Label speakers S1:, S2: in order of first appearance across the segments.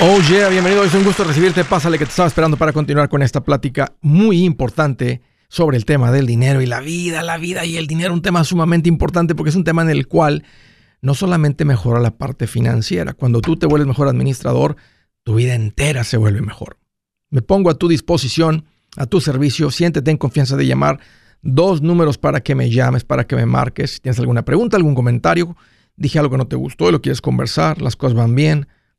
S1: Oh yeah, bienvenido. Es un gusto recibirte. Pásale que te estaba esperando para continuar con esta plática muy importante sobre el tema del dinero y la vida, la vida y el dinero. Un tema sumamente importante porque es un tema en el cual no solamente mejora la parte financiera. Cuando tú te vuelves mejor administrador, tu vida entera se vuelve mejor. Me pongo a tu disposición, a tu servicio. Siéntete en confianza de llamar. Dos números para que me llames, para que me marques. Si tienes alguna pregunta, algún comentario, dije algo que no te gustó y lo quieres conversar, las cosas van bien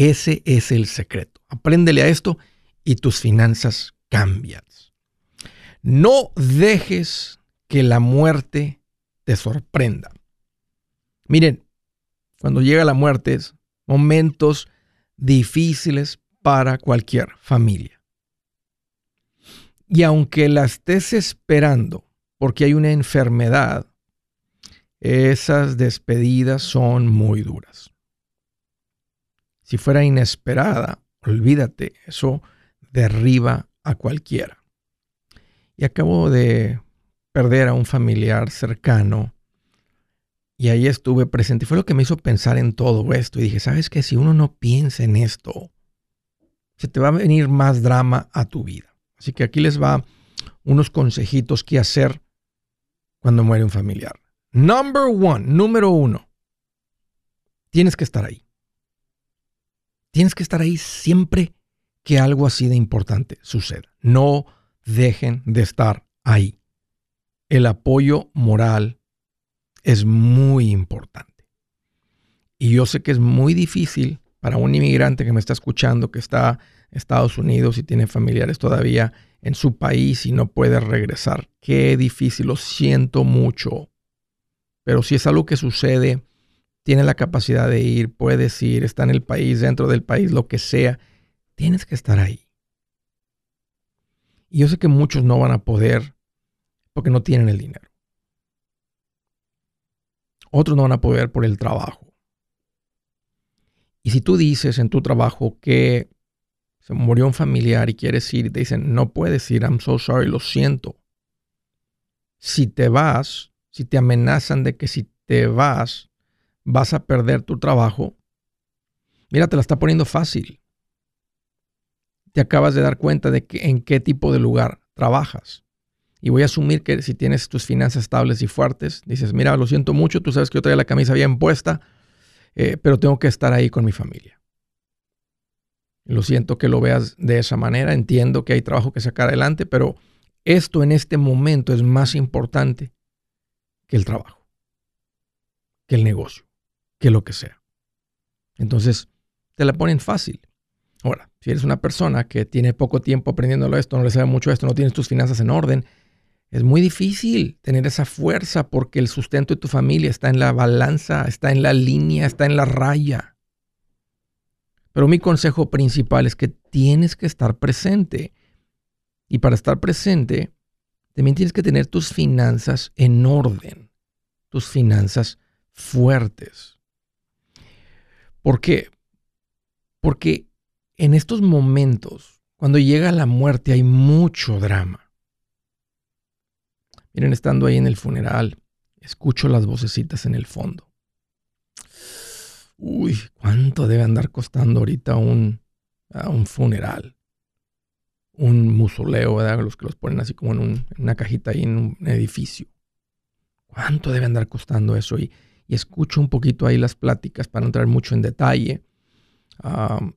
S1: Ese es el secreto. Apréndele a esto y tus finanzas cambian. No dejes que la muerte te sorprenda. Miren, cuando llega la muerte es momentos difíciles para cualquier familia. Y aunque la estés esperando porque hay una enfermedad, esas despedidas son muy duras si fuera inesperada, olvídate, eso derriba a cualquiera. Y acabo de perder a un familiar cercano y ahí estuve presente. Fue lo que me hizo pensar en todo esto. Y dije, ¿sabes qué? Si uno no piensa en esto, se te va a venir más drama a tu vida. Así que aquí les va unos consejitos que hacer cuando muere un familiar. Number one, número uno, tienes que estar ahí. Tienes que estar ahí siempre que algo así de importante suceda. No dejen de estar ahí. El apoyo moral es muy importante. Y yo sé que es muy difícil para un inmigrante que me está escuchando, que está en Estados Unidos y tiene familiares todavía en su país y no puede regresar. Qué difícil, lo siento mucho. Pero si es algo que sucede tiene la capacidad de ir, puedes ir, está en el país, dentro del país, lo que sea, tienes que estar ahí. Y yo sé que muchos no van a poder porque no tienen el dinero. Otros no van a poder por el trabajo. Y si tú dices en tu trabajo que se murió un familiar y quieres ir y te dicen, no puedes ir, I'm so sorry, lo siento. Si te vas, si te amenazan de que si te vas, vas a perder tu trabajo. Mira, te la está poniendo fácil. Te acabas de dar cuenta de que, en qué tipo de lugar trabajas. Y voy a asumir que si tienes tus finanzas estables y fuertes, dices, mira, lo siento mucho, tú sabes que yo traía la camisa bien puesta, eh, pero tengo que estar ahí con mi familia. Lo siento que lo veas de esa manera, entiendo que hay trabajo que sacar adelante, pero esto en este momento es más importante que el trabajo, que el negocio que lo que sea. Entonces, te la ponen fácil. Ahora, si eres una persona que tiene poco tiempo aprendiéndolo esto, no le sabe mucho esto, no tienes tus finanzas en orden, es muy difícil tener esa fuerza porque el sustento de tu familia está en la balanza, está en la línea, está en la raya. Pero mi consejo principal es que tienes que estar presente. Y para estar presente, también tienes que tener tus finanzas en orden, tus finanzas fuertes. ¿Por qué? Porque en estos momentos, cuando llega la muerte, hay mucho drama. Miren, estando ahí en el funeral, escucho las vocecitas en el fondo. Uy, ¿cuánto debe andar costando ahorita un, un funeral? Un mausoleo, ¿verdad? Los que los ponen así como en, una cajita ahí en un edificio. ¿Cuánto debe andar costando eso? Y, y escucho un poquito ahí las pláticas para no entrar mucho en detalle.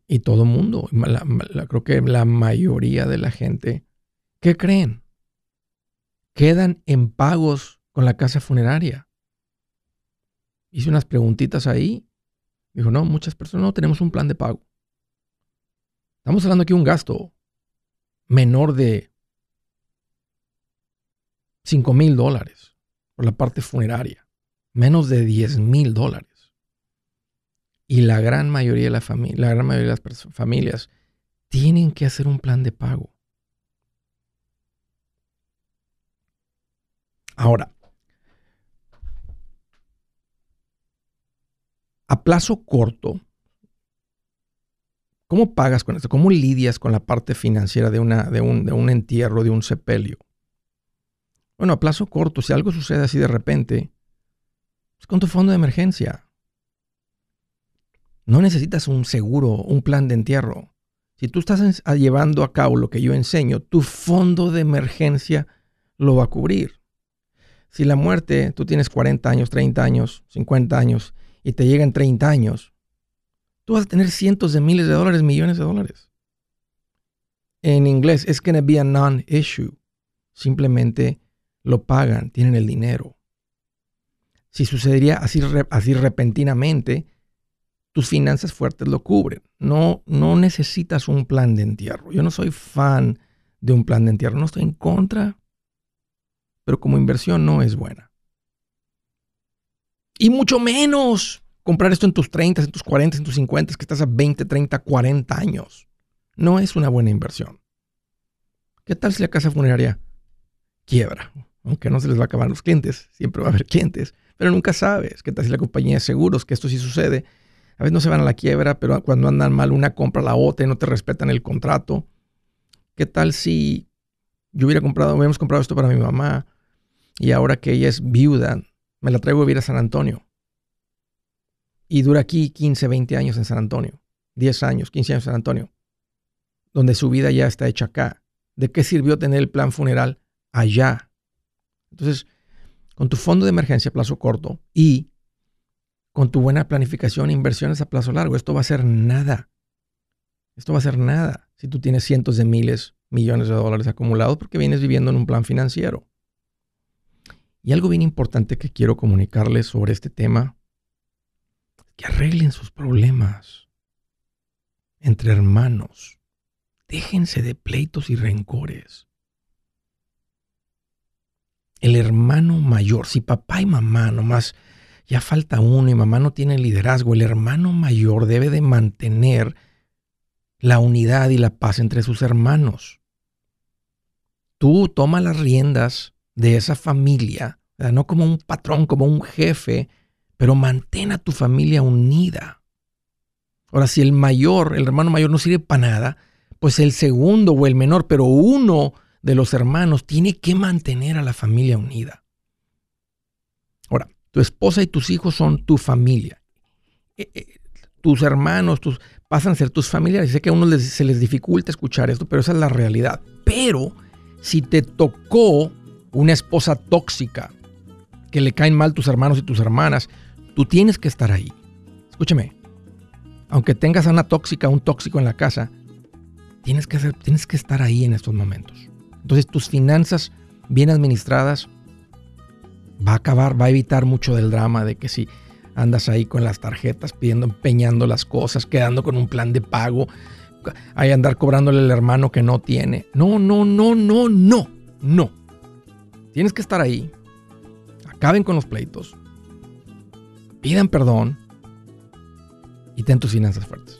S1: y todo el mundo, creo que la mayoría de la gente, ¿qué creen? Quedan en pagos con la casa funeraria. Hice unas preguntitas ahí. Dijo, no, muchas personas no tenemos un plan de pago. Estamos hablando aquí de un gasto menor de 5 mil dólares por la parte funeraria menos de 10 mil dólares. Y la gran mayoría de la, gran mayoría de las familias tienen que hacer un plan de pago. Ahora, a plazo corto, ¿cómo pagas con esto? ¿Cómo lidias con la parte financiera de, una, de, un, de un entierro, de un sepelio? Bueno, a plazo corto, si algo sucede así de repente, es con tu fondo de emergencia. No necesitas un seguro, un plan de entierro. Si tú estás llevando a cabo lo que yo enseño, tu fondo de emergencia lo va a cubrir. Si la muerte, tú tienes 40 años, 30 años, 50 años y te llegan 30 años, tú vas a tener cientos de miles de dólares, millones de dólares. En inglés, es to be a non-issue. Simplemente lo pagan, tienen el dinero. Si sucedería así, así repentinamente, tus finanzas fuertes lo cubren. No, no necesitas un plan de entierro. Yo no soy fan de un plan de entierro. No estoy en contra, pero como inversión no es buena. Y mucho menos comprar esto en tus 30, en tus 40, en tus 50, que estás a 20, 30, 40 años. No es una buena inversión. ¿Qué tal si la casa funeraria quiebra? Aunque no se les va a acabar los clientes, siempre va a haber clientes, pero nunca sabes. ¿Qué tal si la compañía de seguros, que esto sí sucede, a veces no se van a la quiebra, pero cuando andan mal una compra la otra y no te respetan el contrato. ¿Qué tal si yo hubiera comprado, hubiéramos comprado esto para mi mamá y ahora que ella es viuda, me la traigo a vivir a San Antonio? Y dura aquí 15, 20 años en San Antonio, 10 años, 15 años en San Antonio, donde su vida ya está hecha acá. ¿De qué sirvió tener el plan funeral allá? Entonces, con tu fondo de emergencia a plazo corto y con tu buena planificación e inversiones a plazo largo. Esto va a ser nada. Esto va a ser nada si tú tienes cientos de miles, millones de dólares acumulados porque vienes viviendo en un plan financiero. Y algo bien importante que quiero comunicarles sobre este tema, que arreglen sus problemas entre hermanos. Déjense de pleitos y rencores. El hermano mayor, si papá y mamá nomás ya falta uno y mamá no tiene liderazgo. El hermano mayor debe de mantener la unidad y la paz entre sus hermanos. Tú toma las riendas de esa familia, no como un patrón, como un jefe, pero mantén a tu familia unida. Ahora, si el mayor, el hermano mayor no sirve para nada, pues el segundo o el menor, pero uno de los hermanos tiene que mantener a la familia unida. Ahora, tu esposa y tus hijos son tu familia. Eh, eh, tus hermanos tus, pasan a ser tus familiares. Sé que a uno se les dificulta escuchar esto, pero esa es la realidad. Pero si te tocó una esposa tóxica, que le caen mal tus hermanos y tus hermanas, tú tienes que estar ahí. Escúchame, aunque tengas a una tóxica, un tóxico en la casa, tienes que, hacer, tienes que estar ahí en estos momentos. Entonces tus finanzas bien administradas va a acabar, va a evitar mucho del drama de que si andas ahí con las tarjetas pidiendo, empeñando las cosas, quedando con un plan de pago, ahí andar cobrándole al hermano que no tiene. No, no, no, no, no, no. Tienes que estar ahí. Acaben con los pleitos. Pidan perdón y ten tus finanzas fuertes.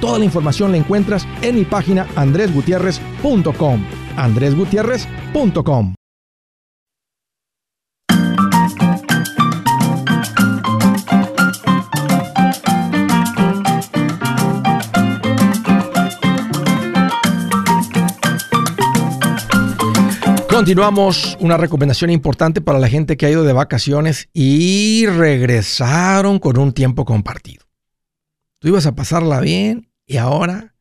S1: Toda la información la encuentras en mi página andresgutierrez.com. andresgutierrez.com. Continuamos, una recomendación importante para la gente que ha ido de vacaciones y regresaron con un tiempo compartido. Tú ibas a pasarla bien y ahora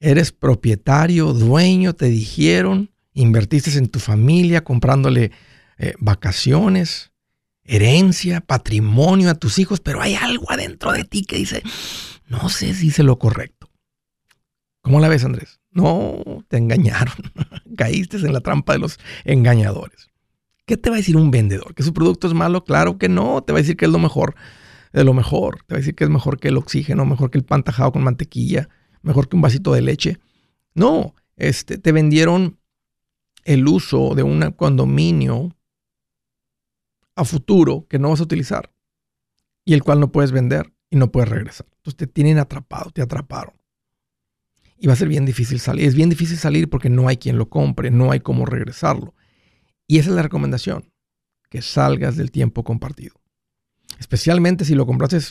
S1: eres propietario, dueño, te dijeron, invertiste en tu familia comprándole eh, vacaciones, herencia, patrimonio a tus hijos, pero hay algo adentro de ti que dice, no sé si hice lo correcto. ¿Cómo la ves, Andrés? No, te engañaron. Caíste en la trampa de los engañadores. ¿Qué te va a decir un vendedor? ¿Que su producto es malo? Claro que no. Te va a decir que es lo mejor de lo mejor. Te va a decir que es mejor que el oxígeno, mejor que el pan tajado con mantequilla, mejor que un vasito de leche. No, este, te vendieron el uso de un condominio a futuro que no vas a utilizar y el cual no puedes vender y no puedes regresar. Entonces te tienen atrapado, te atraparon. Y va a ser bien difícil salir. Es bien difícil salir porque no hay quien lo compre, no hay cómo regresarlo. Y esa es la recomendación, que salgas del tiempo compartido especialmente si lo compraste en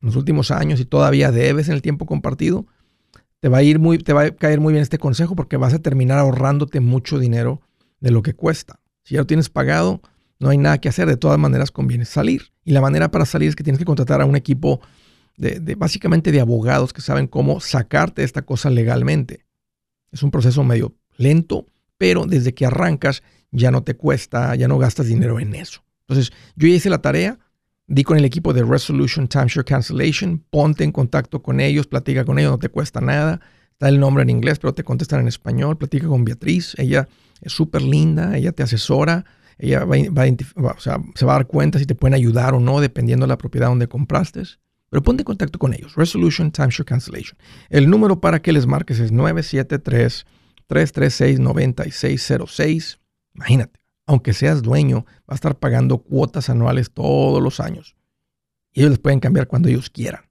S1: los últimos años y todavía debes en el tiempo compartido, te va a ir muy, te va a caer muy bien este consejo porque vas a terminar ahorrándote mucho dinero de lo que cuesta. Si ya lo tienes pagado, no hay nada que hacer. De todas maneras, conviene salir. Y la manera para salir es que tienes que contratar a un equipo de, básicamente de abogados que saben cómo sacarte esta cosa legalmente. Es un proceso medio lento, pero desde que arrancas ya no te cuesta, ya no gastas dinero en eso. Entonces, yo ya hice la tarea, Di con el equipo de Resolution Timeshare Cancellation, ponte en contacto con ellos, platica con ellos, no te cuesta nada. Está el nombre en inglés, pero te contestan en español. Platica con Beatriz, ella es súper linda, ella te asesora, ella va, o sea, se va a dar cuenta si te pueden ayudar o no, dependiendo de la propiedad donde compraste. Pero ponte en contacto con ellos. Resolution Timeshare Cancellation. El número para que les marques es 973-336-9606. Imagínate aunque seas dueño, va a estar pagando cuotas anuales todos los años. Y ellos les pueden cambiar cuando ellos quieran.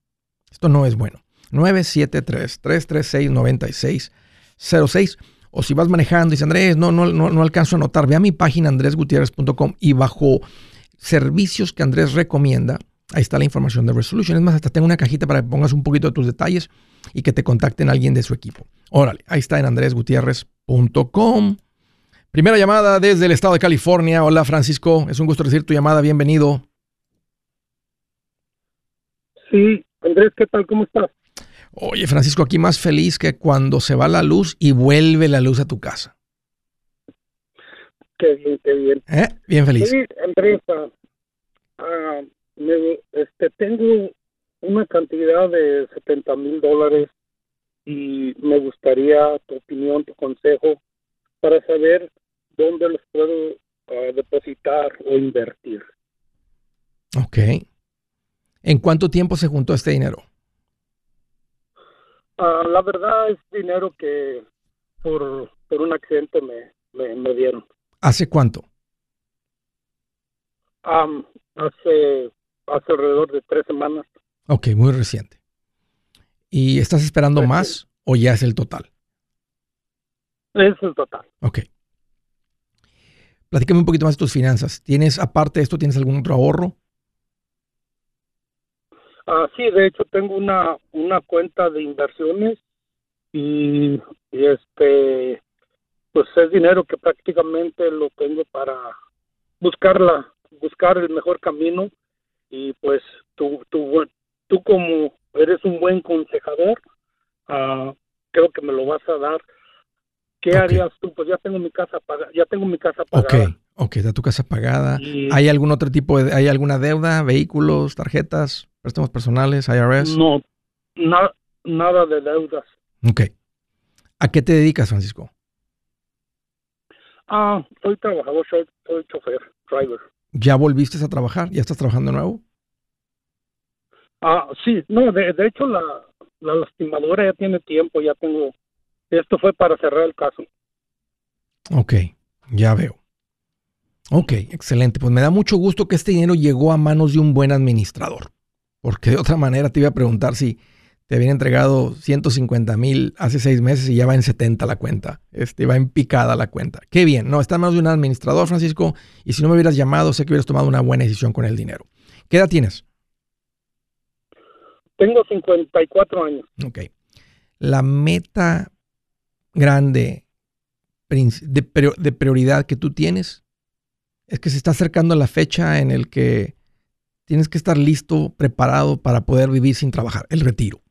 S1: Esto no es bueno. 973-336-9606. O si vas manejando y dices, Andrés, no, no, no, no alcanzo a anotar, ve a mi página andresgutierrez.com y bajo servicios que Andrés recomienda, ahí está la información de Resolution. Es más, hasta tengo una cajita para que pongas un poquito de tus detalles y que te contacten alguien de su equipo. Órale, ahí está en andresgutierrez.com. Primera llamada desde el estado de California. Hola Francisco, es un gusto recibir tu llamada, bienvenido.
S2: Sí, Andrés, ¿qué tal? ¿Cómo estás?
S1: Oye Francisco, aquí más feliz que cuando se va la luz y vuelve la luz a tu casa.
S2: Qué bien, qué bien.
S1: ¿Eh? Bien feliz.
S2: Sí, Andrés, ah, ah, este, tengo una cantidad de 70 mil dólares y me gustaría tu opinión, tu consejo para saber dónde los puedo ah, depositar o invertir.
S1: Ok. ¿En cuánto tiempo se juntó este dinero?
S2: Ah, la verdad es dinero que por, por un accidente me, me, dieron.
S1: ¿Hace cuánto?
S2: hace, hace alrededor de tres semanas.
S1: Ok, muy reciente. ¿Y estás esperando más o ya es el total?
S2: Es el total.
S1: Ok. Platícame un poquito más de tus finanzas. ¿Tienes, aparte de esto, tienes algún otro ahorro?
S2: Ah, sí, de hecho tengo una, una cuenta de inversiones y, este, pues es dinero que prácticamente lo tengo para buscarla, buscar el mejor camino y pues tú, tú, tú como eres un buen consejador, uh, creo que me lo vas a dar ¿Qué harías tú? Pues ya tengo mi casa pagada, ya tengo mi casa pagada.
S1: Ok, Ok, está tu casa pagada. ¿Hay algún otro tipo de, hay alguna deuda, vehículos, tarjetas, préstamos personales, IRS?
S2: No, nada de deudas.
S1: Ok. ¿A qué te dedicas, Francisco?
S2: Ah, soy trabajador, soy, chofer, driver.
S1: ¿Ya volviste a trabajar? ¿Ya estás trabajando de nuevo?
S2: Ah, sí, no, de, hecho la, la lastimadora ya tiene tiempo, ya tengo, esto fue para cerrar el caso.
S1: Ok, ya veo. Ok, excelente. Pues me da mucho gusto que este dinero llegó a manos de un buen administrador. Porque de otra manera te iba a preguntar si te habían entregado 150 mil hace seis meses y ya va en 70 la cuenta. Este, va en picada la cuenta. Qué bien. No, está en manos de un administrador, Francisco. Y si no me hubieras llamado, sé que hubieras tomado una buena decisión con el dinero. ¿Qué edad tienes?
S2: Tengo 54 años.
S1: Ok. La meta grande de prioridad que tú tienes es que se está acercando la fecha en el que tienes que estar listo, preparado para poder vivir sin trabajar, el retiro.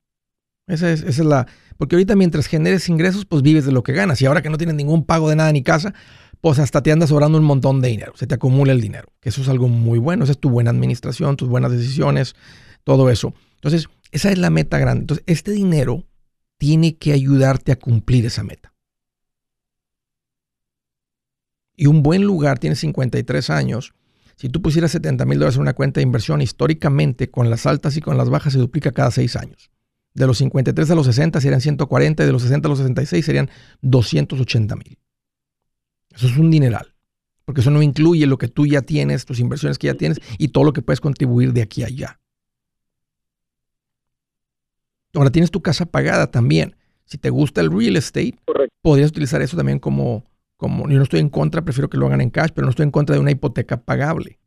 S1: Esa es, la. Porque ahorita mientras generes ingresos, pues vives de lo que ganas. Y ahora que no tienes ningún pago de nada ni casa, pues hasta te andas sobrando un montón de dinero. Se te acumula el dinero. Que eso es algo muy bueno. Esa es tu buena administración, tus buenas decisiones, todo eso. Entonces, esa es la meta grande. Entonces, este dinero tiene que ayudarte a cumplir esa meta. Y un buen lugar, tiene 53 años. Si tú pusieras 70 mil dólares en una cuenta de inversión, históricamente, con las altas y con las bajas, se duplica cada seis años. De los 53 a los 60 serían 140, y de los 60 a los 66 serían 280 mil. Eso es un dineral, porque eso no incluye lo que tú ya tienes, tus inversiones que ya tienes y todo lo que puedes contribuir de aquí a allá. Ahora tienes tu casa pagada también. Si te gusta el real estate, podrías utilizar eso también como, como, yo no estoy en contra, prefiero que lo hagan en cash, pero no estoy en contra de una hipoteca pagable.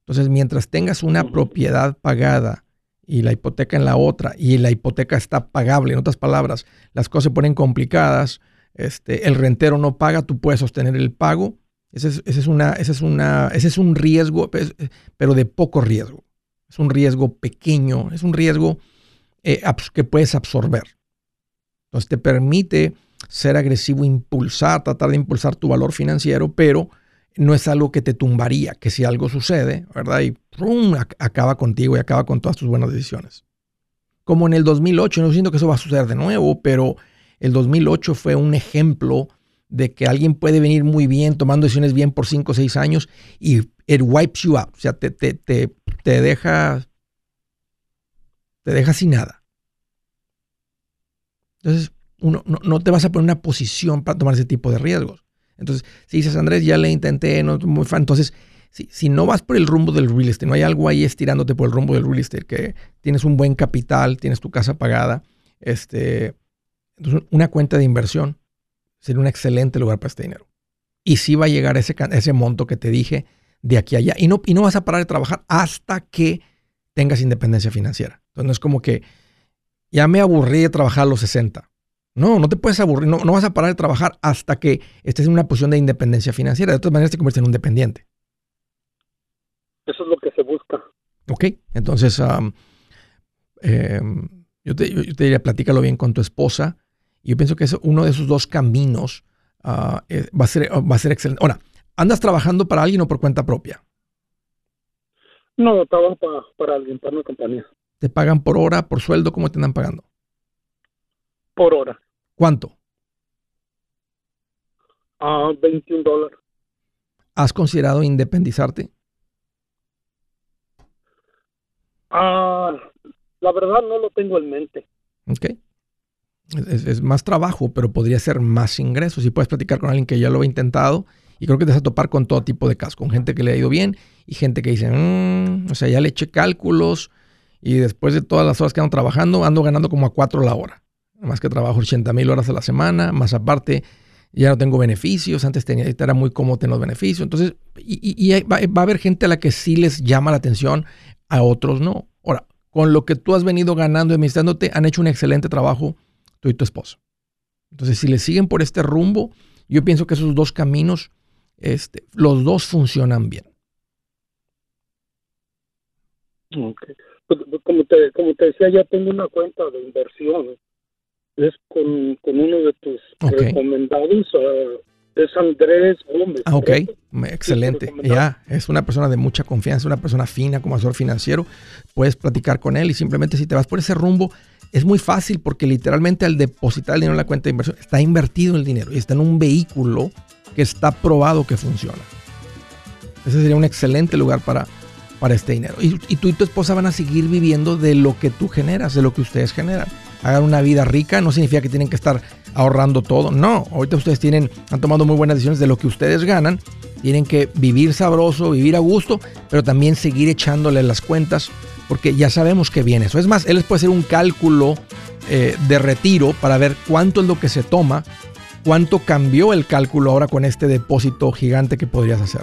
S1: Entonces, mientras tengas una propiedad pagada y la hipoteca en la otra y la hipoteca está pagable. En otras palabras, las cosas se ponen complicadas, este, el rentero no paga, tú puedes sostener el pago. Ese es, una, ese es, una, ese es un riesgo, pero de poco riesgo. Es un riesgo pequeño, es un riesgo eh, que puedes absorber. Entonces te permite ser agresivo, impulsar, tratar de impulsar tu valor financiero, pero no es algo que te tumbaría, que si algo sucede, ¿verdad? Y acaba contigo y acaba con todas tus buenas decisiones. Como en el 2008, no siento que eso va a suceder de nuevo, pero el 2008 fue un ejemplo de que alguien puede venir muy bien, tomando decisiones bien por 5 o 6 años y it wipes you out, o sea, te, te, te, te deja te deja sin nada. Entonces, uno, no, te vas a poner en una posición para tomar ese tipo de riesgos. Entonces, si dices, Andrés, ya le intenté, no muy fan, entonces, si, si no vas por el rumbo del real estate, no hay algo ahí estirándote por el rumbo del real estate, que tienes un buen capital, tienes tu casa pagada, este, una cuenta de inversión sería un excelente lugar para este dinero. Y sí va a llegar ese, ese monto que te dije de aquí a allá. Y no, y no vas a parar de trabajar hasta que tengas independencia financiera. Entonces no es como que ya me aburrí de trabajar a los 60. No, no te puedes aburrir, no, vas a parar de trabajar hasta que estés en una posición de independencia financiera. De todas maneras te conviertes en un dependiente.
S2: Eso es lo que se busca.
S1: Ok, entonces em, yo, te, diría, platícalo bien con tu esposa. Y yo pienso que es uno de esos dos caminos eh, va, a ser, va a ser excelente. Ahora, ¿andas trabajando para alguien o por cuenta propia?
S2: No, trabajo para, para alguien, para una compañía.
S1: ¿Te pagan por hora, por sueldo? ¿Cómo te andan pagando?
S2: Por hora.
S1: ¿Cuánto?
S2: A 21 dólares.
S1: ¿Has considerado independizarte?
S2: Ah, la verdad no lo tengo en mente.
S1: Ok. Es, más trabajo, pero podría ser más ingresos. Si puedes platicar con alguien que ya lo ha intentado, y creo que te vas a topar con todo tipo de casos, con gente que le ha ido bien y gente que dice, mm, o sea, ya le eché cálculos y después de todas las horas que ando trabajando, ando ganando como a cuatro la hora más que trabajo 80 mil horas a la semana, más aparte ya no tengo beneficios, antes tenía, era muy cómodo tener los beneficios, entonces, y, va, a haber gente a la que sí les llama la atención, a otros no. Ahora, con lo que tú has venido ganando y administrándote, han hecho un excelente trabajo tú y tu esposo. Entonces, si le siguen por este rumbo, yo pienso que esos dos caminos, este, los dos funcionan bien.
S2: Pues, como, te, como te decía, ya tengo una cuenta de inversión es con, uno de tus recomendados. Ah, es Andrés Gómez.
S1: Ah, ok, excelente. Ya, es una persona de mucha confianza, una persona fina como asesor financiero. Puedes platicar con él y simplemente si te vas por ese rumbo, es muy fácil porque literalmente al depositar el dinero en la cuenta de inversión está invertido el dinero y está en un vehículo que está probado que funciona. Ese sería un excelente lugar para, para este dinero. Y, tú y tu esposa van a seguir viviendo de lo que tú generas, de lo que ustedes generan. Hagan una vida rica, no significa que tienen que estar ahorrando todo. No, ahorita ustedes tienen, han tomado muy buenas decisiones de lo que ustedes ganan. Tienen que vivir sabroso, vivir a gusto, pero también seguir echándole las cuentas porque ya sabemos que viene eso. Es más, él les puede hacer un cálculo eh, de retiro para ver cuánto es lo que se toma, cuánto cambió el cálculo ahora con este depósito gigante que podrías hacer.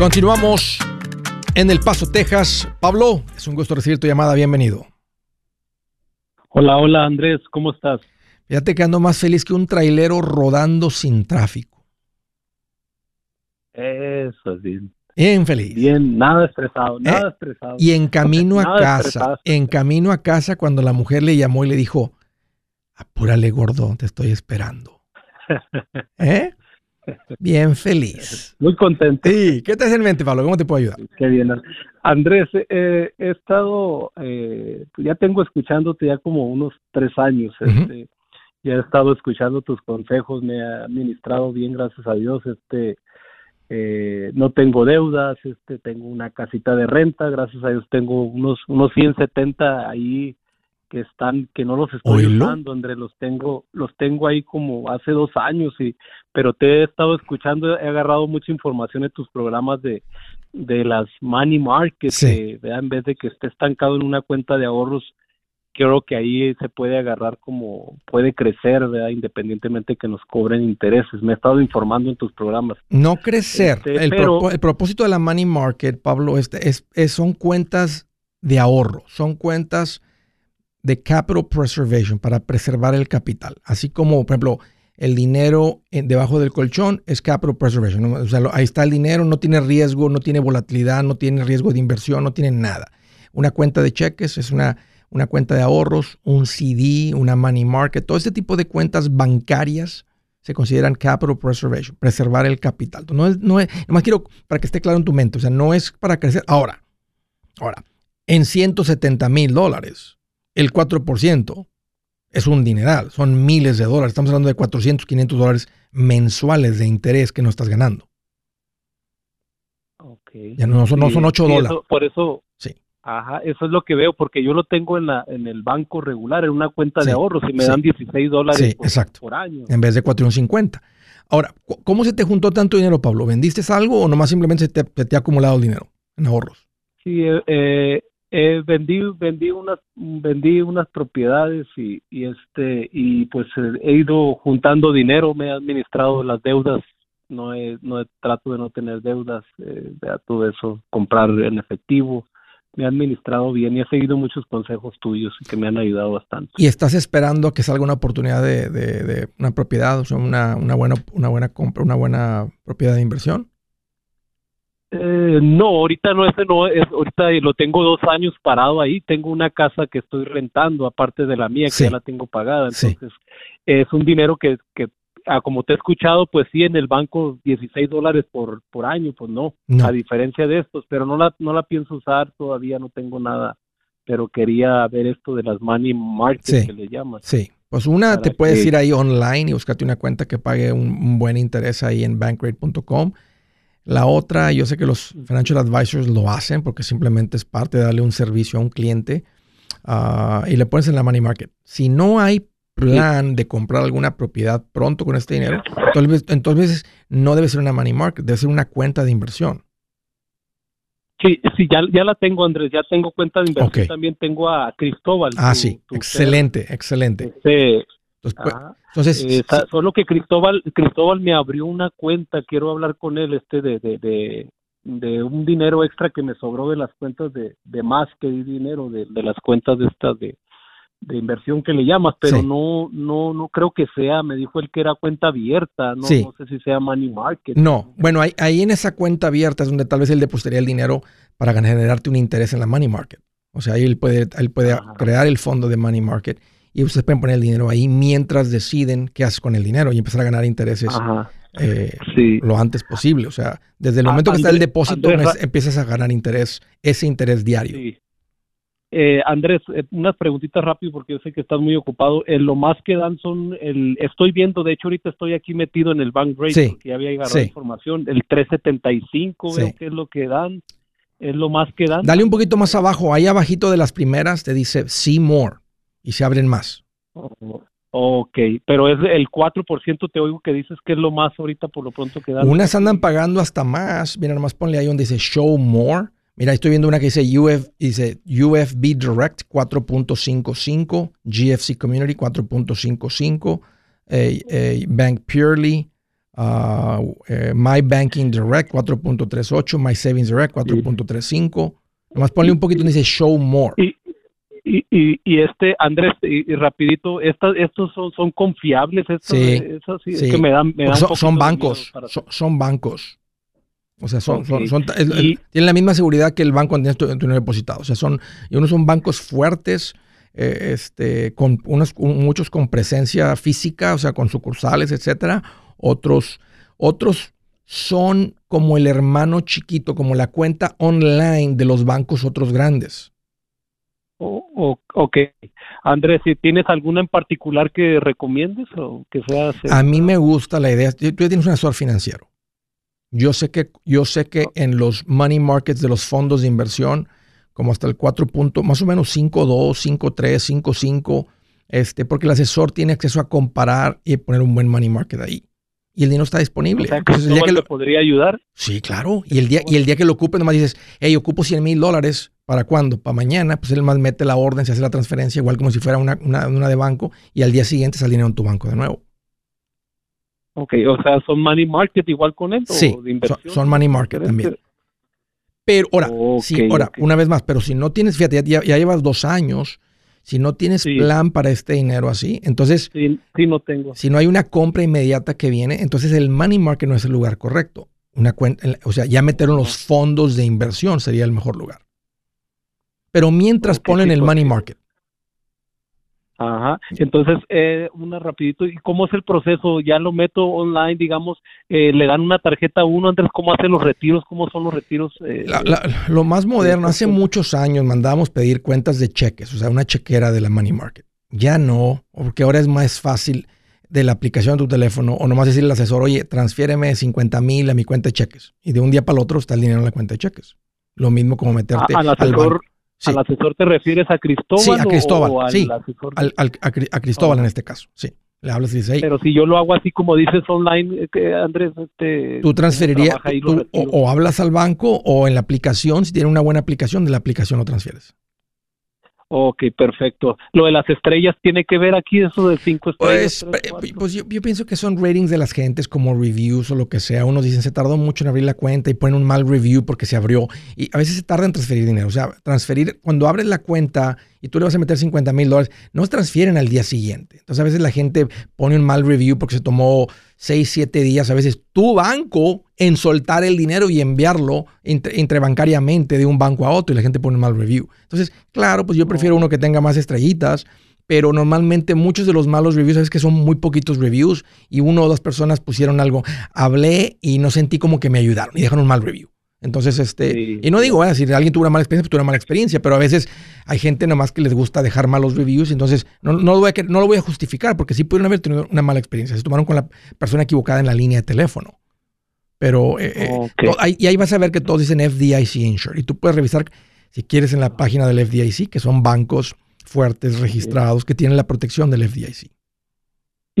S1: Continuamos en El Paso, Texas. Pablo, es un gusto recibir tu llamada. Bienvenido.
S3: Hola, hola Andrés, ¿cómo estás?
S1: Fíjate que ando más feliz que un trailero rodando sin tráfico.
S3: Eso es bien.
S1: Bien feliz.
S3: Bien, nada estresado, nada
S1: Eh,
S3: estresado.
S1: Y en camino a
S3: Nada
S1: casa,
S3: estresado.
S1: en camino a casa, cuando la mujer le llamó y le dijo, apúrale gordo, te estoy esperando. ¿Eh? Bien feliz.
S3: Muy contento.
S1: Sí, ¿qué te hace en mente, Pablo? ¿Cómo te puedo ayudar?
S3: Qué bien. Andrés, eh, he estado, eh, ya tengo escuchándote ya como unos tres años.
S1: Ujú.
S3: este, ya he estado escuchando tus consejos, me ha administrado bien, gracias a Dios. Este, eh, no tengo deudas, este, tengo una casita de renta, gracias a Dios tengo unos, unos 170 ahí que están, que no los estoy
S1: Oílo.
S3: usando, Andrés, los tengo, los tengo ahí como hace dos años y, pero te he estado escuchando, he agarrado mucha información en tus programas de, de las money markets,
S1: Sí.
S3: en vez de que esté estancado en una cuenta de ahorros, creo que ahí se puede agarrar como, puede crecer, ¿verdad? independientemente que nos cobren intereses. Me he estado informando en tus programas.
S1: No crecer.
S3: Este,
S1: el,
S3: pero-
S1: propo- el propósito de la money market, Pablo, este, es, es- son cuentas de ahorro, son cuentas de capital preservation para preservar el capital. Así como, por ejemplo, el dinero debajo del colchón es capital preservation. O sea, ahí está el dinero, no tiene riesgo, no tiene volatilidad, no tiene riesgo de inversión, no tiene nada. Una cuenta de cheques es una, una cuenta de ahorros, un CD, una money market, todo este tipo de cuentas bancarias se consideran capital preservation, preservar el capital. No es, no es, nomás quiero para que esté claro en tu mente, o sea, no es para crecer. Ahora, ahora, en 170 mil dólares, el 4% es un dineral, son miles de dólares. Estamos hablando de 400, 500 dólares mensuales de interés que no estás ganando.
S3: Okay.
S1: Ya no son, no son 8
S3: Sí,
S1: dólares.
S3: eso- por eso,
S1: Sí.
S3: Ajá, eso es lo que veo, porque yo lo tengo en, la, en el banco regular, en una cuenta
S1: Sí,
S3: de ahorros, y me dan 16 dólares por,
S1: exacto.
S3: por año.
S1: en vez de 450. Ahora, ¿cómo se te juntó tanto dinero, Pablo? ¿Vendiste algo o nomás simplemente se te, se te ha acumulado el dinero en ahorros?
S3: Sí, eh, eh, vendí, vendí unas, vendí unas propiedades y, este, y pues eh, he ido juntando dinero, me he administrado las deudas, no he, no he- trato de no tener deudas, eh, todo eso, comprar en efectivo, me he administrado bien y he seguido muchos consejos tuyos que me han ayudado bastante.
S1: y estás esperando que salga una oportunidad de, de- de una propiedad, o sea, una, una buena, una buena compra, una buena propiedad de inversión.
S3: Eh, no, ahorita no, ese no es, ahorita lo tengo dos años parado ahí, tengo una casa que estoy rentando aparte de la mía que
S1: Sí.
S3: ya la tengo pagada,
S1: Sí.
S3: entonces es un dinero que, que ah, como te he escuchado, pues sí, en el banco 16 dólares por, por año, pues no,
S1: No.
S3: a diferencia de estos, pero no la, no la pienso usar, todavía no tengo nada, pero quería ver esto de las money market
S1: Sí.
S3: que le llamas.
S1: Sí. Pues una,
S3: Para
S1: te puedes
S3: que-
S1: ir ahí online y buscarte una cuenta que pague un, un buen interés ahí en bankrate.com. La otra, yo sé que los financial advisors lo hacen porque simplemente es parte de darle un servicio a un cliente ah, y le pones en la money market. Si no hay plan de comprar alguna propiedad pronto con este dinero, entonces, entonces no debe ser una money market, debe ser una cuenta de inversión.
S3: Sí, sí, ya, ya la tengo, Andrés, ya tengo cuenta de inversión, también tengo a Cristóbal.
S1: Ah,
S3: tu-
S1: sí,
S3: tu
S1: excelente, excelente.
S3: este,
S1: Entonces, pues, entonces,
S3: Eh,
S1: sí,
S3: solo que Cristóbal, Cristóbal me abrió una cuenta, quiero hablar con él este de, de, de, de un dinero extra que me sobró de las cuentas de, de más que di dinero de, de las cuentas de estas de, de inversión que le llamas, pero
S1: Sí.
S3: no, no, no creo que sea, me dijo él que era cuenta abierta, no,
S1: Sí.
S3: no sé si sea money market.
S1: No, bueno, ahí, ahí en esa cuenta abierta es donde tal vez él depositaría el dinero para generarte un interés en la money market. O sea, ahí él puede, él puede
S3: Ajá.
S1: crear el fondo de money market y ustedes pueden poner el dinero ahí mientras deciden qué haces con el dinero y empezar a ganar intereses eh,
S3: sí.
S1: lo antes posible. O sea, desde el
S3: Ah,
S1: momento que está el depósito empiezas a ganar interés, ese interés diario.
S3: Sí. Eh, Andrés, eh, unas preguntitas rápido porque yo sé que estás muy ocupado. Eh, lo más que dan son el, estoy viendo, de hecho ahorita estoy aquí metido en el bank rate
S1: Sí,
S3: porque ya había agarrado
S1: sí.
S3: información. El 375
S1: Sí.
S3: veo que es lo que dan, es lo más que dan.
S1: Dale un poquito más abajo, ahí abajito de las primeras te dice see more y se abren más.
S3: Ok, pero es el 4% te oigo que dices que es lo más ahorita por lo pronto que dan.
S1: Unas andan pagando hasta más. Mira, nomás ponle ahí donde dice Show More. Mira, estoy viendo una que dice, UF, dice UFB Direct 4.55, GFC Community 4.55, eh, eh, Bank Purely, ah, eh, My Banking Direct 4.38, My Savings Direct 4.35. Nomás ponle un poquito donde dice Show More.
S3: Y, y, y, y este, Andrés, y, y rapidito, estas, estos son, son confiables, estas,
S1: Sí,
S3: sí, es que me dan, me dan
S1: Son, bancos, son, son bancos. O sea, son, son- tienen la misma seguridad que el banco donde tienes tu, dinero depositado. O sea, son, y unos son bancos fuertes, eh, este, con unos, muchos con presencia física, o sea, con sucursales, etcétera. Otros, otros son como el hermano chiquito, como la cuenta online de los bancos otros grandes.
S3: O- o- ok. Andrés, si tienes alguna en particular que recomiendes o que sea...
S1: A mí me gusta la idea. Tú tienes un asesor financiero. Yo sé que, yo sé que en los money markets de los fondos de inversión, como hasta el 4 punto, más o menos 5.2, 5.3, 5.5, este, porque el asesor tiene acceso a comparar y poner un buen money market ahí. Y el dinero está disponible.
S3: O sea,
S1: Entonces, el día que lo-
S3: podría ayudar.
S1: sí, claro. Y el, día, y el día que lo ocupe, nomás dices, hey, ocupo 100 mil dólares. ¿Para cuándo? Para mañana. Pues él más mete la orden, se hace la transferencia, igual como si fuera una, una, una de banco, y al día siguiente sale dinero en tu banco de nuevo.
S3: Ok, o sea, son money market igual con esto.
S1: Sí,
S3: de
S1: son,
S3: inversión.
S1: son money market también. Pero ahora, sí, ahora, una vez más, pero si no tienes, fíjate, ya, ya llevas dos años, si no tienes
S3: Sí.
S1: plan para este dinero así, entonces,
S3: Sí, sí, no tengo.
S1: si no hay una compra inmediata que viene, entonces el money market no es el lugar correcto. Una cuenta, o sea, ya meter en los fondos de inversión sería el mejor lugar. Pero mientras ponen el money market,
S3: Ajá. Entonces, eh, una rapidito. ¿Y cómo es el proceso? Ya lo meto online, digamos, eh, le dan una tarjeta a uno, Andrés, ¿cómo hacen los retiros? ¿Cómo son los retiros? Eh,
S1: La- la- lo más moderno, hace muchos años mandábamos pedir cuentas de cheques, o sea, una chequera de la money market. Ya no, porque ahora es más fácil de la aplicación de tu teléfono o nomás decirle al asesor, oye, transfiéreme 50 mil a mi cuenta de cheques. Y de un día para el otro está el dinero en la cuenta de cheques. Lo mismo como meterte
S3: a- al
S1: al
S3: asesor,
S1: banco. Sí,
S3: ¿Al asesor te refieres a Cristóbal?
S1: Sí, a Cristóbal,
S3: o al
S1: sí.
S3: asesor?
S1: al- al- a, Cri- a Cristóbal
S3: Oh.
S1: en este caso, sí. Le hablas y dices, hey,
S3: Pero si yo lo hago así como dices online, eh, Andrés, este,
S1: tú
S3: ¿cómo
S1: transferirías, tú- o, o hablas al banco o en la aplicación, si tiene una buena aplicación, de la aplicación lo transfieres.
S3: Ok, perfecto. Lo de las estrellas tiene que ver aquí, eso de cinco estrellas.
S1: Pues,
S3: tres, cuatro?
S1: pues yo, yo pienso que son ratings de las gentes como reviews o lo que sea. Unos dicen se tardó mucho en abrir la cuenta y ponen un mal review porque se abrió. Y a veces se tarda en transferir dinero. O sea, transferir, cuando abres la cuenta y tú le vas a meter 50 mil dólares, no se transfieren al día siguiente. Entonces a veces la gente pone un mal review porque se tomó 6, 7 días. A veces tu banco en soltar el dinero y enviarlo entre, entrebancariamente de un banco a otro y la gente pone mal review. Entonces, claro, pues yo prefiero uno que tenga más estrellitas pero normalmente muchos de los malos reviews es que son muy poquitos reviews y uno o dos personas pusieron algo. Hablé y no sentí como que me ayudaron y dejaron un mal review. Entonces, este, y no digo, si alguien tuvo una mala experiencia, pues tuvo una mala experiencia, pero a veces hay gente nomás que les gusta dejar malos reviews, entonces no, no, lo voy a, no lo voy a justificar, porque sí pudieron haber tenido una mala experiencia, se tomaron con la persona equivocada en la línea de teléfono. Pero, eh, eh, y ahí vas a ver que todos dicen FDIC Insure, y tú puedes revisar, si quieres, en la página del FDIC, que son bancos fuertes, registrados, que tienen la protección del FDIC.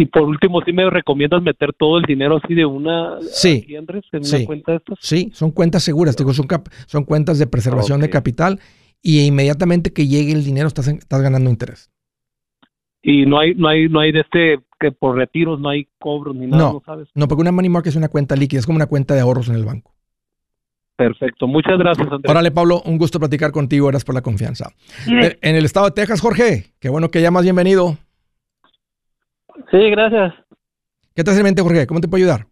S3: Y por último, ¿sí me recomiendas meter todo el dinero así de una,
S1: sí, en una cuenta de estos? Sí, son cuentas seguras, digo, son, son cuentas de preservación de capital y inmediatamente que llegue el dinero estás, estás ganando interés.
S3: Y no hay, no hay, no hay de este que por retiros no hay cobros ni nada,
S1: no, sabes? No, porque una money market es una cuenta líquida, es como una cuenta de ahorros en el banco.
S3: Perfecto, muchas gracias,
S1: Andrés. Órale, Pablo, un gusto platicar contigo, gracias por la confianza. Eh, en el estado de Texas, Jorge, qué bueno que llamas, bienvenido.
S4: Sí, gracias.
S1: ¿Qué te hace en mente, Jorge? ¿Cómo te puedo ayudar?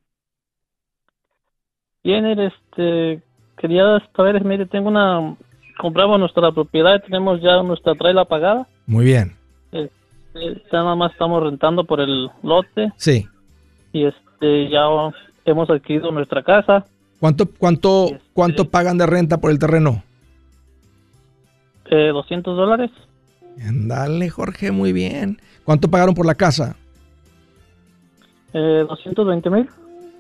S4: Bien, este, quería saber, mire, tengo una, compramos nuestra propiedad, tenemos ya nuestra trailer pagada.
S1: Muy bien.
S4: Este, nada más estamos rentando por el lote.
S1: Sí.
S4: Y este, ya hemos adquirido nuestra casa.
S1: ¿Cuánto, cuánto, este, cuánto pagan de renta por el terreno?
S4: Eh, 200 dólares.
S1: Dale, Jorge, muy bien. ¿Cuánto pagaron por la casa?
S4: Eh, 220 mil.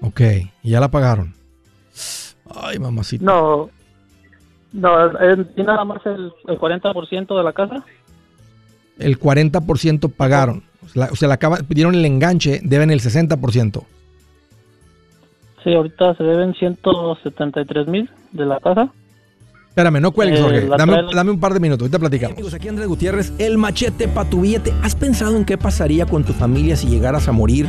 S1: Ok, y ya la pagaron. Ay, mamacita.
S4: No, no, ¿y nada más el, el 40% de la casa?
S1: El 40% pagaron. O sea, la acaba, pidieron el enganche, deben el 60%.
S4: Sí, ahorita se deben 173 mil de la casa.
S1: Espérame, no cuelgues, eh, Jorge. dame, un par de minutos, ahorita platicamos.
S5: Amigos, aquí Andrés Gutiérrez, el machete para tu billete. ¿Has pensado en qué pasaría con tu familia si llegaras a morir?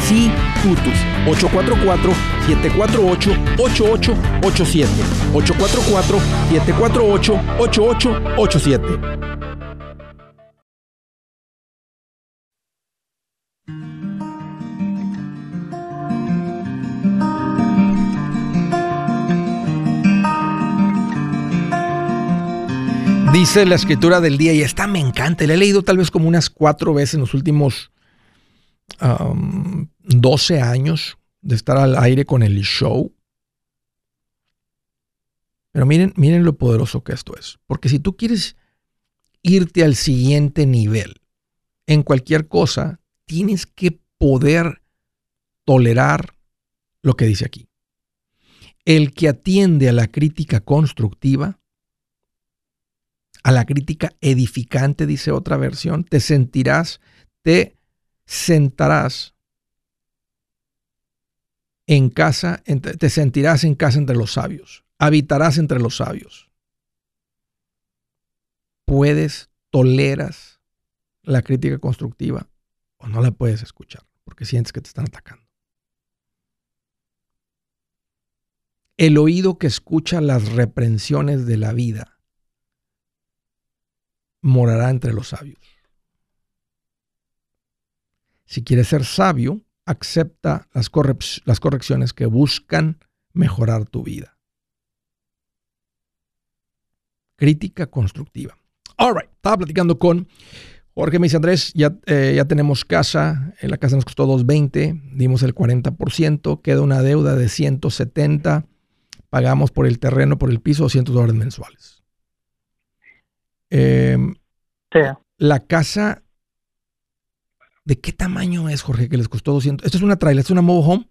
S5: sí Tutus 844-748-8887 844-748-8887
S1: Dice la escritura del día, y esta me encanta, la he leído tal vez como unas cuatro veces en los últimos 12 años de estar al aire con el show. Pero miren, miren lo poderoso que esto es. Porque si tú quieres irte al siguiente nivel en cualquier cosa, tienes que poder tolerar lo que dice aquí. El que atiende a la crítica constructiva, a la crítica edificante, dice otra versión, te sentirás, te sentarás en casa, te sentirás en casa entre los sabios, habitarás entre los sabios. Puedes, toleras la crítica constructiva o no la puedes escuchar porque sientes que te están atacando. El oído que escucha las reprensiones de la vida morará entre los sabios. Si quieres ser sabio, acepta las, correcciones que buscan mejorar tu vida. Crítica constructiva. All right, estaba platicando con Jorge me dice, Andrés, ya, eh, ya tenemos casa, la casa nos costó 220, dimos el 40%, queda una deuda de 170, pagamos por el terreno, por el piso, 200 dólares mensuales. Em, la casa ¿De qué tamaño es, Jorge, que les costó 200? ¿Esto es una trailer? ¿Es una mobile home?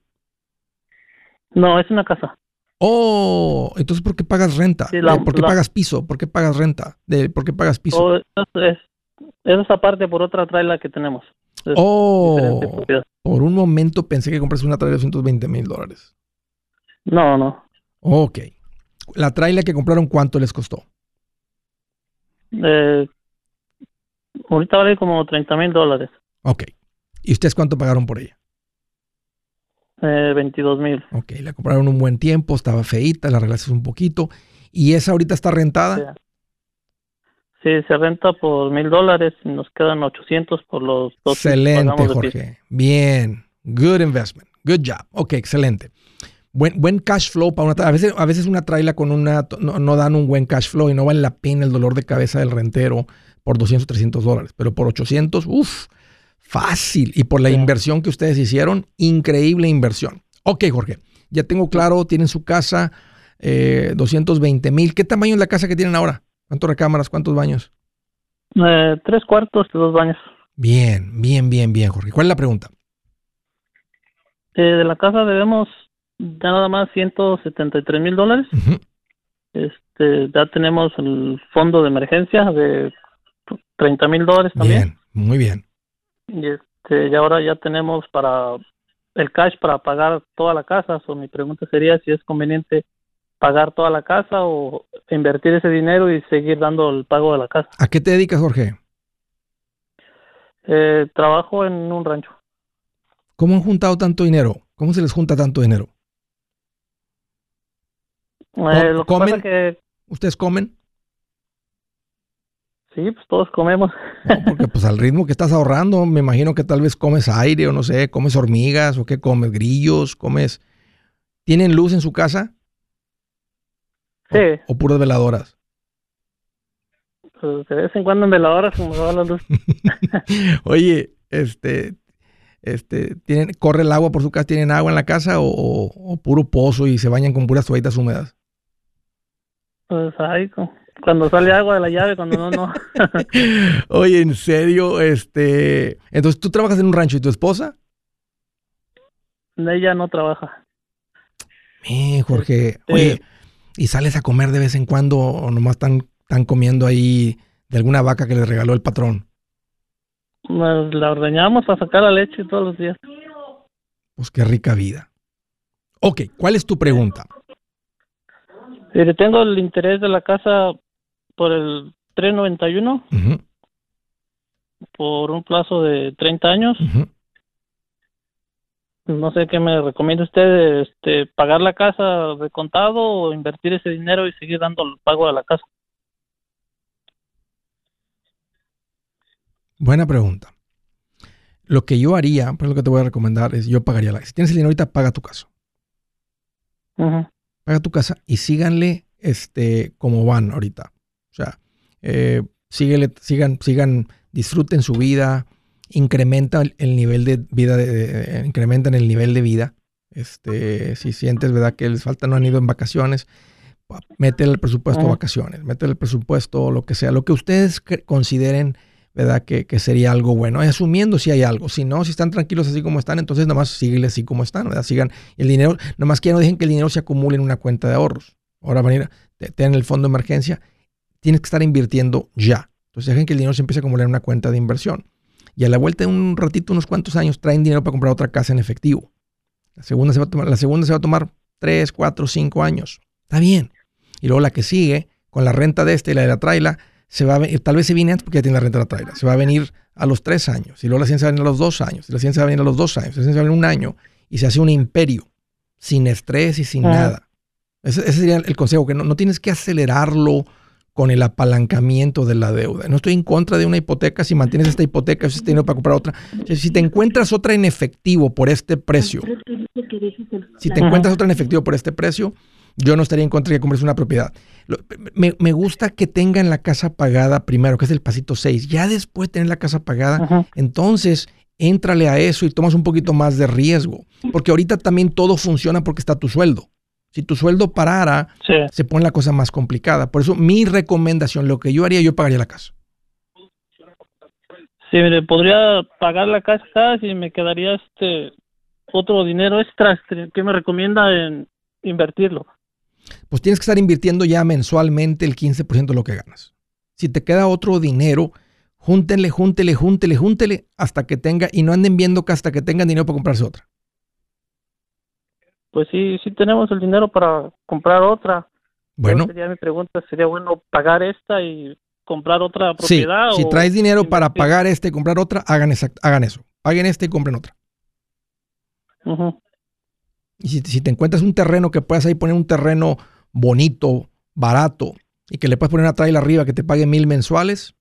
S4: No, es una casa.
S1: Oh, entonces ¿por qué pagas renta? Eh, ¿Por qué pagas piso? ¿Por qué pagas renta? ¿De, ¿Por qué pagas piso?
S4: Oh, es, esa parte por otra trailer que tenemos. de
S1: Oh, por un momento pensé que compraste una trailer de 220 mil dólares.
S4: No, no.
S1: Ok. La trailer que compraron, ¿cuánto les costó?
S4: Eh, ahorita vale como 30 mil dólares.
S1: Ok. ¿Y ustedes cuánto pagaron por ella?
S4: Eh, 22 mil.
S1: Ok, la compraron un buen tiempo, estaba feíta, la arreglaste un poquito. ¿Y esa ahorita está rentada?
S4: Sí, se renta por mil dólares y nos quedan 800 por los dos.
S1: Excelente. Jorge. Bien. Good investment. Good job. Ok, excelente. Buen, buen cash flow para una a veces A veces una trailer con una no, no dan un buen cash flow y no vale la pena el dolor de cabeza del rentero por 200, 300 dólares. Pero por 800, uff, fácil. Y por la
S4: Sí.
S1: inversión que ustedes hicieron, increíble inversión. Ok, Jorge. Ya tengo claro, tienen su casa, eh, 220 mil. ¿Qué tamaño es la casa que tienen ahora? ¿Cuántas recámaras? ¿Cuántos baños?
S4: Eh, tres cuartos y dos baños.
S1: Bien, bien, bien, bien, Jorge. ¿Cuál es la pregunta?
S4: Eh, de la casa debemos ya nada más 173 mil dólares. Este, ya tenemos el fondo de emergencia de 30 mil dólares también.
S1: Bien, muy bien.
S4: Y este, y ahora ya tenemos para el cash para pagar toda la casa. So, mi pregunta sería si es conveniente pagar toda la casa o invertir ese dinero y seguir dando el pago de la casa.
S1: ¿A qué te dedicas, Jorge?
S4: Eh, trabajo en un rancho.
S1: ¿Cómo han juntado tanto dinero? ¿Cómo se les junta tanto dinero?
S4: Eh, lo que
S1: comen?
S4: pasa es que
S1: ¿Ustedes comen?
S4: Sí, pues todos comemos.
S1: No, porque pues al ritmo que estás ahorrando, me imagino que tal vez comes aire o no sé, comes hormigas o qué comes, grillos, comes... ¿Tienen luz en su casa
S4: Sí,
S1: o puras veladoras?
S4: pues, de vez en cuando en veladoras como se va la luz.
S1: Oye, este, este, ¿tienen, ¿corre el agua por su casa? ¿Tienen agua en la casa o, o- o puro pozo y se bañan con puras toallitas húmedas?
S4: Pues ahí, cuando sale agua de la llave, cuando no, no.
S1: Oye, en serio, este, entonces tú trabajas en un rancho y tu esposa?
S4: Ella no trabaja.
S1: Eh, Jorge,
S4: Sí.
S1: oye, ¿y sales a comer de vez en cuando o nomás están, están comiendo ahí de alguna vaca que les regaló el patrón?
S4: Nos la ordeñamos para sacar la leche todos los días.
S1: Pues qué rica vida. Ok, ¿cuál es tu pregunta?
S4: Mire, tengo el interés de la casa por el 391
S1: Ujú,
S4: por un plazo de 30 años. No sé qué me recomienda usted, este, pagar la casa de contado o invertir ese dinero y seguir dando el pago de la casa.
S1: Buena pregunta. Lo que yo haría, pues lo que te voy a recomendar es, yo pagaría la... Si tienes el dinero ahorita, paga tu casa. Paga tu casa y síganle este, como van ahorita. O sea, eh, síguele- sigan, sigan, disfruten su vida, incrementa el, el nivel de vida, de, de- incrementan el nivel de vida. Este, si sientes, ¿verdad? Que les falta, no han ido en vacaciones, métele el presupuesto a vacaciones, métele el presupuesto, lo que sea, lo que ustedes consideren, ¿verdad? Que, que sería algo bueno, y asumiendo si hay algo. Si no, si están tranquilos así como están, entonces nada más síguele así como están, ¿verdad? Sigan el dinero, nada más que ya no dejen que el dinero se acumule en una cuenta de ahorros. Ahora van a ir, el fondo de emergencia, tienes que estar invirtiendo ya. Entonces dejen que el dinero se empiece a acumular en una cuenta de inversión. Y a la vuelta de un ratito, unos cuantos años, traen dinero para comprar otra casa en efectivo. La segunda se va a tomar, la segunda se va a tomar 3, 4, 5 años. Está bien. Y luego la que sigue, con la renta de este y la de la traila, se va a venir, tal vez se viene antes porque ya tiene la renta de la traila. Se va a venir a los 3 años. Y luego la ciencia va a venir a los 2 años. Y la ciencia va a venir a los 2 años. La ciencia va a venir un año. Y se hace un imperio. Sin estrés y sin
S4: Ah.
S1: nada. Ese, ese sería el consejo, que no, no tienes que acelerarlo con el apalancamiento de la deuda. No estoy en contra de una hipoteca si mantienes esta hipoteca, si tienes para comprar otra. Si- te encuentras otra en efectivo por este precio, si te encuentras otra en efectivo por este precio, yo no estaría en contra de que compres una propiedad. Me, me gusta que tengan la casa pagada primero, que es el pasito 6. Ya después de tener la casa pagada, entonces éntrale a eso y tomas un poquito más de riesgo. Porque ahorita también todo funciona porque está tu sueldo. Si tu sueldo parara,
S4: Sí.
S1: se pone la cosa más complicada. Por eso mi recomendación, lo que yo haría, yo pagaría la casa.
S4: Sí, mire, podría pagar la casa y me quedaría este otro dinero extra. este, ¿Qué me recomienda en invertirlo?
S1: Pues tienes que estar invirtiendo ya mensualmente el 15% de lo que ganas. Si te queda otro dinero, júntenle, júntele, júntele, júntele hasta que tenga, y no anden viendo que hasta que tengan dinero para comprarse otra.
S4: Pues sí, sí tenemos el dinero para comprar otra.
S1: Bueno.
S4: Sería mi pregunta, ¿sería bueno pagar esta y comprar otra
S1: Sí,
S4: propiedad?
S1: si
S4: o
S1: traes dinero para pagar este y comprar otra, hagan, exact- hagan eso. Paguen este y compren otra. Y si, si te encuentras un terreno que puedas ahí poner un terreno bonito, barato, y que le puedes poner una trailer arriba que te pague mil mensuales,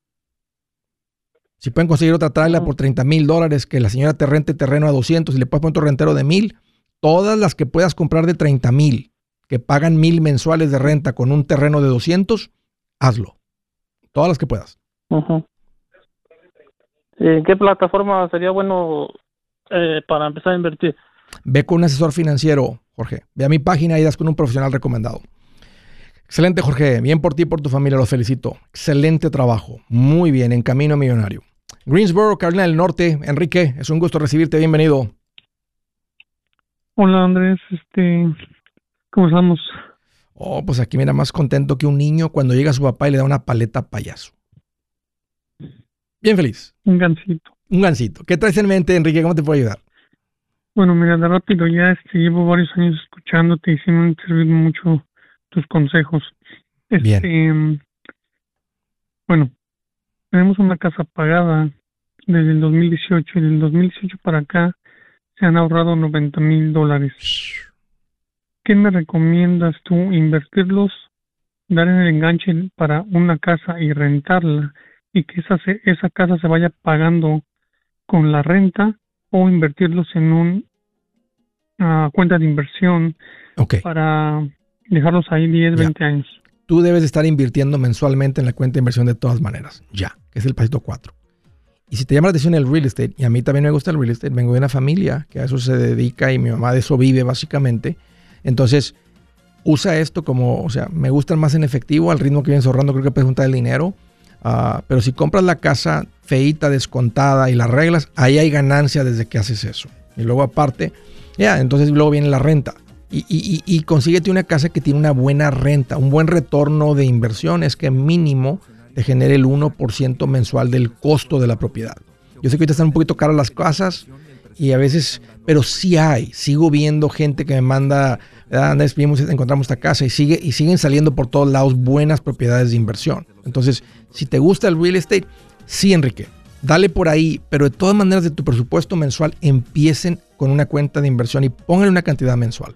S1: si pueden conseguir otra trailer
S4: Ujú.
S1: por 30 mil dólares, que la señora te rente terreno a 200 y le puedes poner otro rentero de mil, todas las que puedas comprar de 30 mil, que pagan mil mensuales de renta con un terreno de 200, hazlo. Todas las que puedas.
S4: ¿En qué plataforma sería bueno eh, para empezar a invertir?
S1: Ve con un asesor financiero, Jorge. Ve a mi página y das con un profesional recomendado. Excelente, Jorge. Bien por ti y por tu familia. Los felicito. Excelente trabajo. Muy bien. En camino a millonario. Greensboro, Carolina del Norte. Enrique, es un gusto recibirte. Bienvenido.
S6: Hola Andrés, este, ¿cómo estamos?
S1: Oh, pues aquí mira más contento que un niño cuando llega su papá y le da una paleta payaso. Bien feliz.
S6: Un gancito.
S1: Un gancito. ¿Qué traes en mente, Enrique? ¿Cómo te puedo ayudar?
S6: Bueno, mira, de rápido ya este, llevo varios años escuchándote y sí me han servido mucho tus consejos. Este, mm, Bueno, tenemos una casa pagada desde el 2018 y del 2018 para acá se han ahorrado 90 mil dólares. ¿Qué me recomiendas tú? ¿Invertirlos, dar en el enganche para una casa y rentarla y que esa, se- esa casa se vaya pagando con la renta o invertirlos en un ah, cuenta de inversión
S1: Ok.
S6: para dejarlos ahí 10,
S1: Ya.
S6: 20 años?
S1: Tú debes de estar invirtiendo mensualmente en la cuenta de inversión de todas maneras. Ya, que es el pasito 4. Y si te llama la atención el real estate, y a mí también me gusta el real estate, vengo de una familia que a eso se dedica y mi mamá de eso vive básicamente. Entonces, usa esto como, o sea, me gustan más en efectivo, al ritmo que vienes ahorrando, creo que puedes juntar el dinero. Ah, pero si compras la casa feita, descontada y las reglas, ahí hay ganancia desde que haces eso. Y luego aparte, ya, entonces luego viene la renta. Y, y, y consíguete una casa que tiene una buena renta, un buen retorno de inversión es que mínimo te genere el 1% mensual del costo de la propiedad. Yo sé que ahorita están un poquito caras las casas y a veces, pero sí hay. Sigo viendo gente que me manda, "Ah, Andrés, vimos, encontramos esta casa y sigue y siguen saliendo por todos lados buenas propiedades de inversión. Entonces, si te gusta el real estate, sí, Enrique, dale por ahí, pero de todas maneras de tu presupuesto mensual empiecen con una cuenta de inversión y pónganle una cantidad mensual.